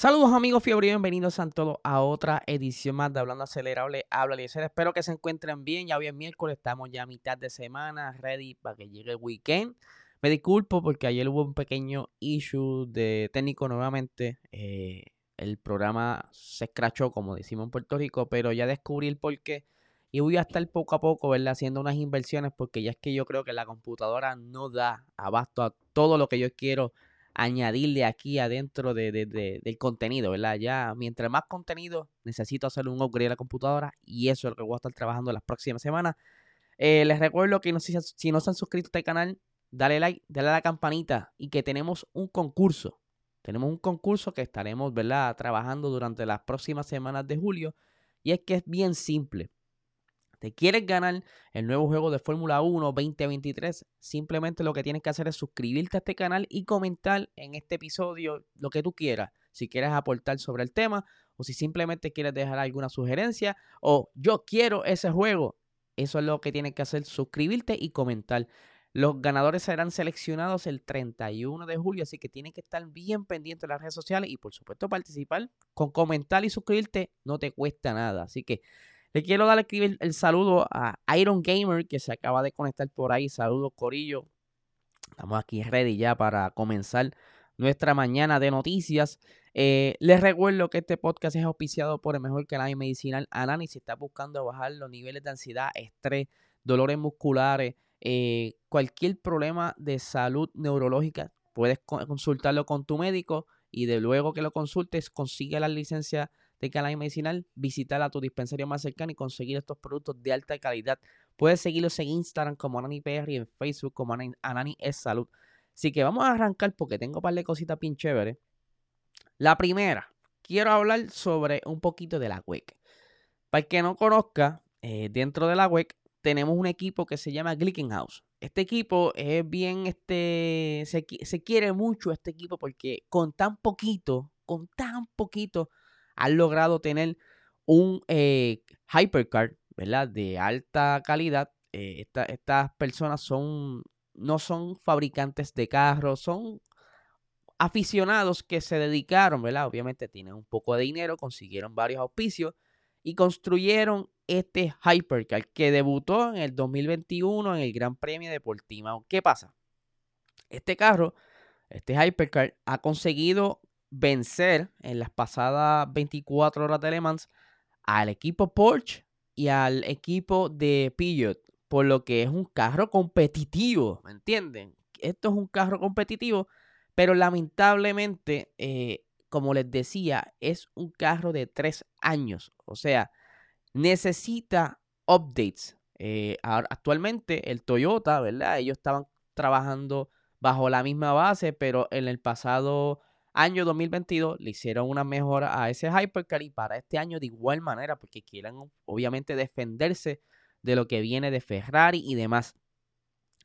Saludos amigos fiebre bienvenidos a todos a otra edición más de Hablando Acelerable. Habla Eliezer, espero que se encuentren bien. Ya hoy es miércoles, estamos ya a mitad de semana, ready para que llegue el weekend. Me disculpo porque ayer hubo un pequeño issue de técnico nuevamente. Eh, el programa se escrachó, como decimos en Puerto Rico, pero ya descubrí el porqué. Y voy a estar poco a poco, ¿verdad? Haciendo unas inversiones porque ya es que yo creo que la computadora no da abasto a todo lo que yo quiero añadirle aquí adentro de, del contenido, ¿verdad? Ya mientras más contenido, necesito hacer un upgrade a la computadora y eso es lo que voy a estar trabajando las próximas semanas. Eh, les recuerdo que si no se han suscrito a este canal, dale like, dale a la campanita y que tenemos un concurso. Tenemos un concurso que estaremos, ¿verdad? Trabajando durante las próximas semanas de julio. Y es que es bien simple te quieres ganar el nuevo juego de Fórmula 1 2023, simplemente lo que tienes que hacer es suscribirte a este canal y comentar en este episodio lo que tú quieras. Si quieres aportar sobre el tema o si simplemente quieres dejar alguna sugerencia o yo quiero ese juego. Eso es lo que tienes que hacer, suscribirte y comentar. Los ganadores serán seleccionados el 31 de julio, así que tienes que estar bien pendiente de las redes sociales y por supuesto participar. Con comentar y suscribirte no te cuesta nada. Así que le quiero dar el, saludo a Iron Gamer que se acaba de conectar por ahí. Saludos, Corillo. Estamos aquí ready ya para comenzar nuestra mañana de noticias. Eh, les recuerdo que este podcast es auspiciado por el mejor canal medicinal Anani. Si estás buscando bajar los niveles de ansiedad, estrés, dolores musculares, eh, cualquier problema de salud neurológica, puedes consultarlo con tu médico y de luego que lo consultes, consigue la licencia de Canal Medicinal, visitar a tu dispensario más cercano y conseguir estos productos de alta calidad. Puedes seguirlos en Instagram como AnaniPR y en Facebook como Anani es Salud. Así que vamos a arrancar porque tengo un par de cositas bien chéveres. La primera, quiero hablar sobre un poquito de la WEC. Para el que no conozca, eh, dentro de la WEC tenemos un equipo que se llama Glickenhaus. Este equipo es bien, este, se, se quiere mucho este equipo porque con tan poquito, con tan poquito, han logrado tener un eh, hypercar, ¿verdad? De alta calidad. Eh, estas personas son, no son fabricantes de carros, son aficionados que se dedicaron, ¿verdad? Obviamente tienen un poco de dinero, consiguieron varios auspicios y construyeron este Hypercar que debutó en el 2021 en el Gran Premio de Portimao. ¿Qué pasa? Este carro, este Hypercar, ha conseguido vencer en las pasadas 24 horas de Le Mans al equipo Porsche y al equipo de Peugeot, por lo que es un carro competitivo, ¿me entienden? Esto es un carro competitivo, pero lamentablemente, eh, como les decía, es un carro de tres años, o sea, necesita updates. Eh, actualmente el Toyota, ¿verdad? Ellos estaban trabajando bajo la misma base, pero en el pasado año 2022 le hicieron una mejora a ese Hypercar y para este año de igual manera porque quieren obviamente defenderse de lo que viene de Ferrari y demás.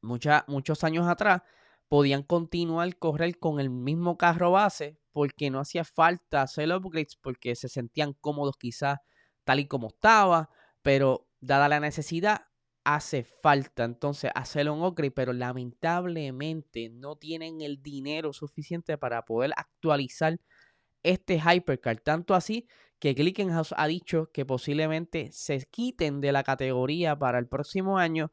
muchos años atrás podían continuar correr con el mismo carro base porque no hacía falta hacer upgrades porque se sentían cómodos quizás tal y como estaba, pero dada la necesidad hace falta entonces hacer un upgrade, pero lamentablemente no tienen el dinero suficiente para poder actualizar este Hypercar. Tanto así que Glickenhaus ha dicho que posiblemente se quiten de la categoría para el próximo año.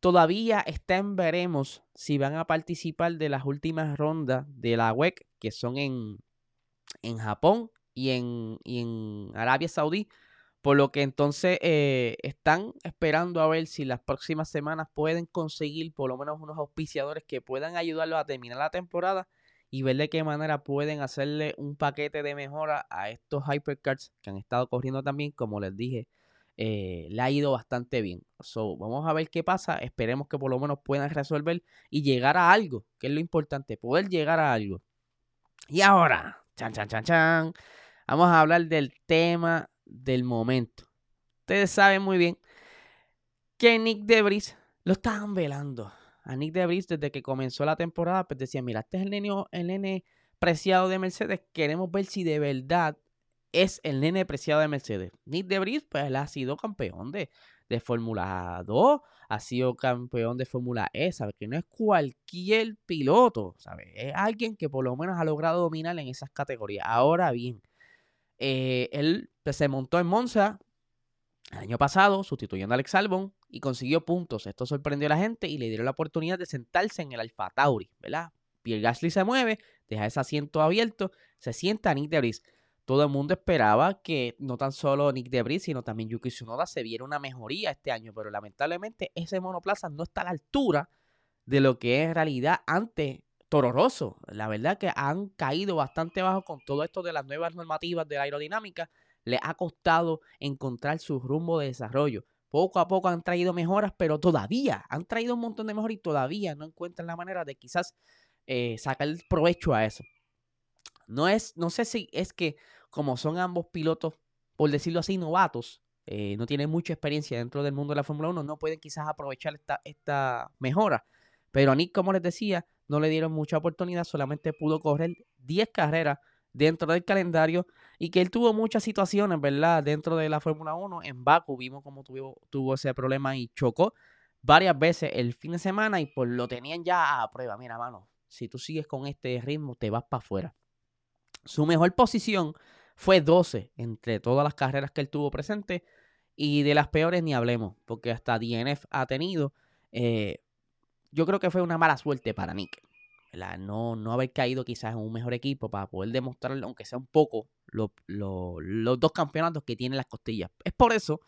Todavía está en veremos si van a participar de las últimas rondas de la WEC, que son en, en Japón y en, y en Arabia Saudí por lo que entonces eh, están esperando a ver si las próximas semanas pueden conseguir por lo menos unos auspiciadores que puedan ayudarlos a terminar la temporada y ver de qué manera pueden hacerle un paquete de mejora a estos hypercards que han estado corriendo también, como les dije, eh, le ha ido bastante bien. So, vamos a ver qué pasa. Esperemos que por lo menos puedan resolver y llegar a algo, que es lo importante, poder llegar a algo. Y ahora, Chan, chan, chan, chan. Vamos a hablar del tema del momento. Ustedes saben muy bien que Nick Debris lo estaban velando. A Nick Debris, desde que comenzó la temporada, pues decía, mira, este es el nene, el preciado de Mercedes. Queremos ver si de verdad es el nene preciado de Mercedes. Nick Debris, pues él ha sido campeón de, de Fórmula 2, ha sido campeón de Fórmula E, ¿sabes? Que no es cualquier piloto, ¿sabes? Es alguien que por lo menos ha logrado dominar en esas categorías. Ahora bien, eh, él pues, se montó en Monza el año pasado, sustituyendo a Alex Albon, y consiguió puntos. Esto sorprendió a la gente y le dieron la oportunidad de sentarse en el Alfa Tauri, ¿verdad? Pierre Gasly se mueve, deja ese asiento abierto, se sienta Nick Debris todo el mundo esperaba que no tan solo Nick Debris, sino también Yuki Tsunoda se viera una mejoría este año, pero lamentablemente ese monoplaza no está a la altura de lo que es en realidad antes Toro Rosso. La verdad que han caído bastante bajo con todo esto de las nuevas normativas de la aerodinámica. Les ha costado encontrar su rumbo de desarrollo. Poco a poco han traído mejoras, pero todavía han traído un montón de mejoras y todavía no encuentran la manera de quizás eh, sacar provecho a eso. No es, no sé si es que como son ambos pilotos, por decirlo así, novatos, eh, no tienen mucha experiencia dentro del mundo de la Fórmula 1, no pueden quizás aprovechar esta, esta mejora. Pero a Nick, como les decía, no le dieron mucha oportunidad, solamente pudo correr 10 carreras dentro del calendario y que él tuvo muchas situaciones, ¿verdad? Dentro de la Fórmula 1, en Baku vimos cómo tuvo, tuvo ese problema y chocó varias veces el fin de semana y pues lo tenían ya a prueba. Mira, mano, si tú sigues con este ritmo, te vas para afuera. Su mejor posición fue 12 entre todas las carreras que él tuvo presente. Y de las peores ni hablemos, porque hasta DNF ha tenido. Eh, yo creo que fue una mala suerte para Nick. No, no haber caído quizás en un mejor equipo para poder demostrarle, aunque sea un poco, los dos campeonatos que tiene las costillas. Es por eso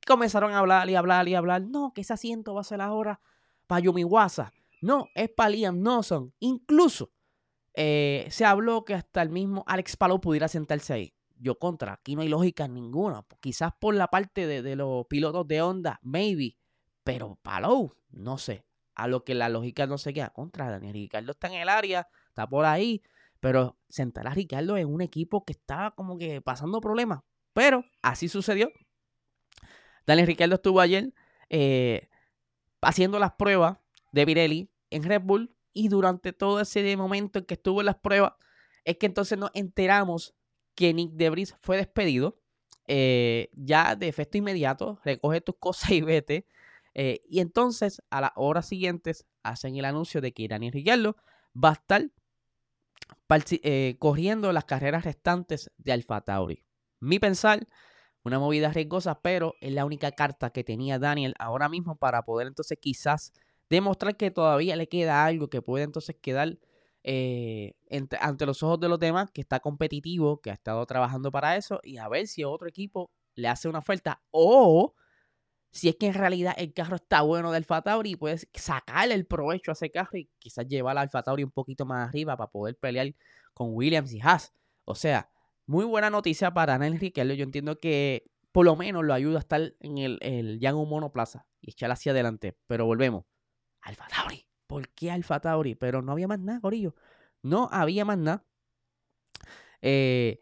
que comenzaron a hablar y hablar y hablar. No, que ese asiento va a ser ahora para Yumiwasa. No, es para Liam Nelson. Incluso eh, se habló que hasta el mismo Alex Palou pudiera sentarse ahí. Yo contra, aquí no hay lógica ninguna. Quizás por la parte de, los pilotos de Honda, maybe. Pero Palou, no sé. A lo que la lógica no se queda contra. Daniel Ricardo está en el área, está por ahí. Pero sentar a Ricardo en un equipo que estaba como que pasando problemas. Pero así sucedió. Daniel Ricardo estuvo ayer eh, haciendo las pruebas de Pirelli en Red Bull y durante todo ese momento en que estuvo en las pruebas, es que entonces nos enteramos que Nick Debris fue despedido. Eh, ya de efecto inmediato, recoge tus cosas y vete. Eh, y entonces, a las horas siguientes, hacen el anuncio de que Daniel Ricciardo va a estar eh, corriendo las carreras restantes de Alfa Tauri. Mi pensar, una movida riesgosa, pero es la única carta que tenía Daniel ahora mismo para poder entonces quizás demostrar que todavía le queda algo que puede entonces quedar eh, ante los ojos de los demás, que está competitivo, que ha estado trabajando para eso, y a ver si otro equipo le hace una oferta o si es que en realidad el carro está bueno del Alfa Tauri y puedes sacarle el provecho a ese carro y quizás llevar al Alfa Tauri un poquito más arriba para poder pelear con Williams y Haas. O sea, muy buena noticia para Daniel Ricciardo. Yo entiendo que por lo menos lo ayuda a estar en el, el Mono Monoplaza y echar hacia adelante. Pero volvemos. Alfa Tauri. ¿Por qué Alfa Tauri? Pero no había más nada, Corillo. No había más nada. Eh,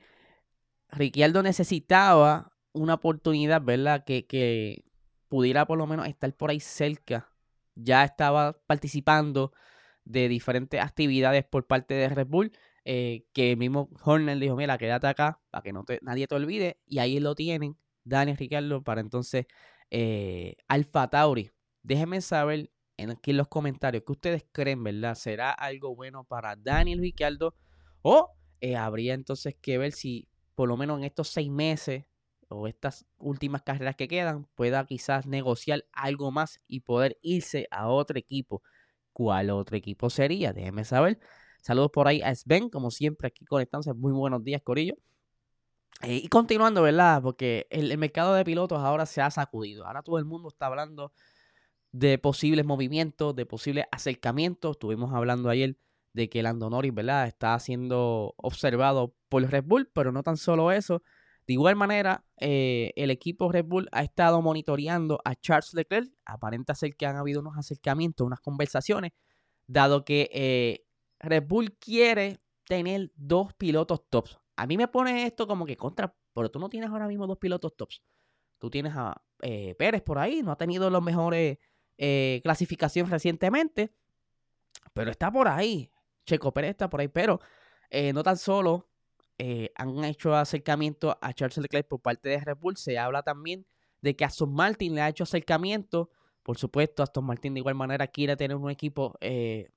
Ricciardo necesitaba una oportunidad, ¿verdad? Que, que pudiera por lo menos estar por ahí cerca. Ya estaba participando de diferentes actividades por parte de Red Bull. Eh, que el mismo Horner dijo, mira, quédate acá para que no nadie te olvide. Y ahí lo tienen, Daniel Ricciardo, para entonces eh, Alfa Tauri. Déjenme saber aquí en los comentarios qué ustedes creen, ¿verdad? ¿Será algo bueno para Daniel Ricciardo? O eh, habría entonces que ver si por lo menos en estos seis meses o estas últimas carreras que quedan pueda quizás negociar algo más y poder irse a otro equipo. ¿Cuál otro equipo sería? Déjenme saber. Saludos por ahí a Sven, como siempre aquí conectándose. Muy buenos días, Corillo. Eh, y continuando, ¿verdad? Porque el, mercado de pilotos ahora se ha sacudido. Ahora todo el mundo está hablando de posibles movimientos, de posibles acercamientos. Estuvimos hablando ayer de que Lando Norris, ¿verdad? Está siendo observado por Red Bull, pero no tan solo eso. De igual manera, eh, el equipo Red Bull ha estado monitoreando a Charles Leclerc. Aparenta ser que han habido unos acercamientos, unas conversaciones, dado que eh, Red Bull quiere tener dos pilotos tops. A mí me pone esto como que contra, pero tú no tienes ahora mismo dos pilotos tops. Tú tienes a eh, Pérez por ahí, no ha tenido los mejores clasificaciones recientemente, pero está por ahí. Checo Pérez está por ahí, pero no tan solo han hecho acercamiento a Charles Leclerc por parte de Red Bull, se habla también de que Aston Martin le ha hecho acercamiento. Por supuesto, Aston Martin de igual manera quiere tener un equipo de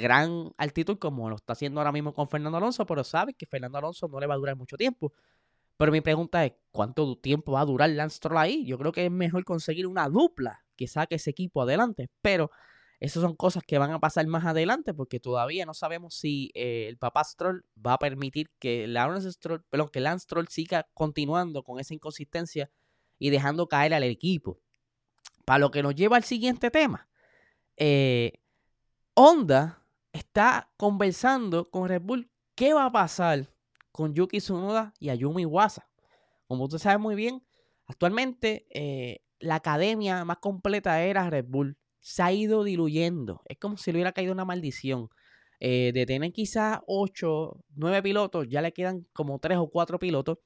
gran altitud como lo está haciendo ahora mismo con Fernando Alonso, pero sabe que Fernando Alonso no le va a durar mucho tiempo. Pero mi pregunta es, ¿cuánto tiempo va a durar Lance Stroll ahí? Yo creo que es mejor conseguir una dupla que saque ese equipo adelante, pero esas son cosas que van a pasar más adelante porque todavía no sabemos si eh, el papá Stroll va a permitir que Lance Stroll, que Lance Stroll siga continuando con esa inconsistencia y dejando caer al equipo. Para lo que nos lleva al siguiente tema. Eh, Honda está conversando con Red Bull qué va a pasar con Yuki Tsunoda y Ayumi Wasa. Como usted sabe muy bien, actualmente eh, la academia más completa era Red Bull. Se ha ido diluyendo. Es como si le hubiera caído una maldición. Eh, de tener quizás 8, 9 pilotos, ya le quedan como 3 o 4 pilotos.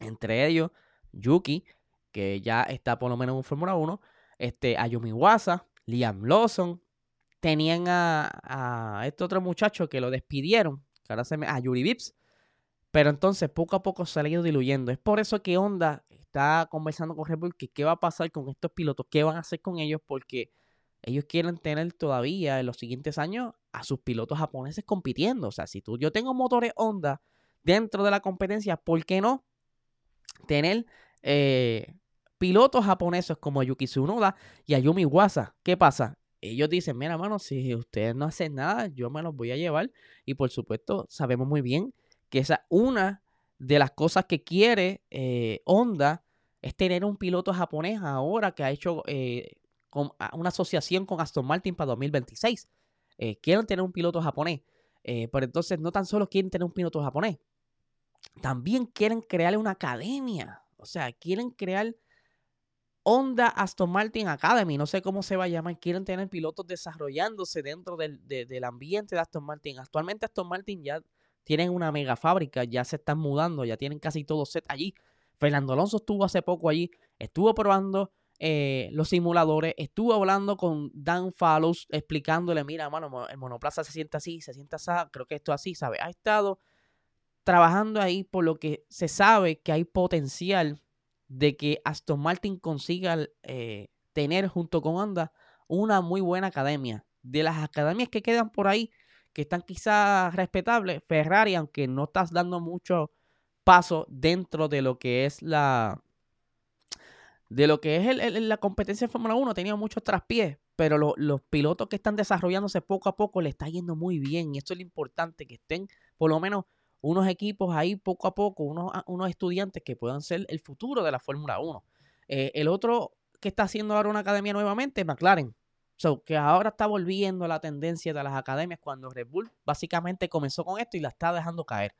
Entre ellos, Yuki, que ya está por lo menos en Fórmula 1. Este, Ayumi Wasa, Liam Lawson, tenían a, este otro muchacho que lo despidieron, que a Yuri Vips. Pero entonces poco a poco se ha ido diluyendo. Es por eso que Honda está conversando con Red Bull que qué va a pasar con estos pilotos, qué van a hacer con ellos, porque ellos quieren tener todavía en los siguientes años a sus pilotos japoneses compitiendo. O sea, si tú, yo tengo motores Honda dentro de la competencia, ¿por qué no tener eh, pilotos japoneses como Yuki Tsunoda y Ayumi Wasa? ¿Qué pasa? ellos dicen, mira, mano, si ustedes no hacen nada, yo me los voy a llevar. Y por supuesto, sabemos muy bien que esa una de las cosas que quiere eh, Honda es tener un piloto japonés ahora que ha hecho eh, una asociación con Aston Martin para 2026. Eh, quieren tener un piloto japonés. pero entonces no tan solo quieren tener un piloto japonés, también quieren crear una academia. O sea, quieren crear Honda Aston Martin Academy, no sé cómo se va a llamar, quieren tener pilotos desarrollándose dentro del, ambiente de Aston Martin. Actualmente Aston Martin ya tienen una mega fábrica, ya se están mudando, ya tienen casi todo set allí. Fernando Alonso estuvo hace poco allí, estuvo probando eh, los simuladores, estuvo hablando con Dan Fallows, explicándole, mira, mano, el monoplaza se siente así, se siente así, creo que esto así, ¿sabe? Ha estado trabajando ahí por lo que se sabe que hay potencial de que Aston Martin consiga eh, tener junto con Honda una muy buena academia. De las academias que quedan por ahí, que están quizás respetables, Ferrari, aunque no estás dando mucho paso dentro de lo que es la de lo que es la competencia de Fórmula 1, tenía muchos traspiés, pero los pilotos que están desarrollándose poco a poco le está yendo muy bien y esto es lo importante, que estén por lo menos unos equipos ahí poco a poco, unos, unos estudiantes que puedan ser el futuro de la Fórmula 1. Eh, el otro que está haciendo ahora una academia nuevamente es McLaren. So, que ahora está volviendo la tendencia de las academias cuando Red Bull básicamente comenzó con esto y la está dejando caer.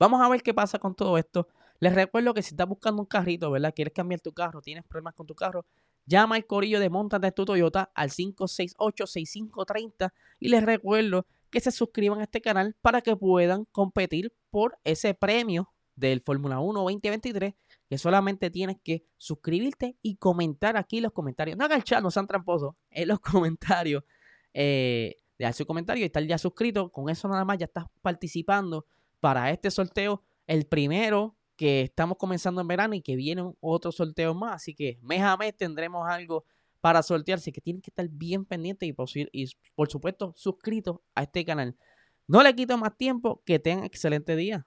Vamos a ver qué pasa con todo esto. Les recuerdo que si estás buscando un carrito, ¿verdad? Quieres cambiar tu carro, tienes problemas con tu carro, llama al corillo de Montas tu Toyota al 568-6530 y les recuerdo que se suscriban a este canal para que puedan competir por ese premio del Fórmula 1 2023 que solamente tienes que suscribirte y comentar aquí los comentarios. No hagan chat, no sean tramposos. En los comentarios, eh, dejar su comentario y estar ya suscrito. Con eso nada más ya estás participando para este sorteo. El primero que estamos comenzando en verano y que vienen otros sorteos más. Así que mes a mes tendremos algo para sortearse, que tienen que estar bien pendientes y por, y por supuesto suscritos a este canal. No le quito más tiempo, que tengan excelente día.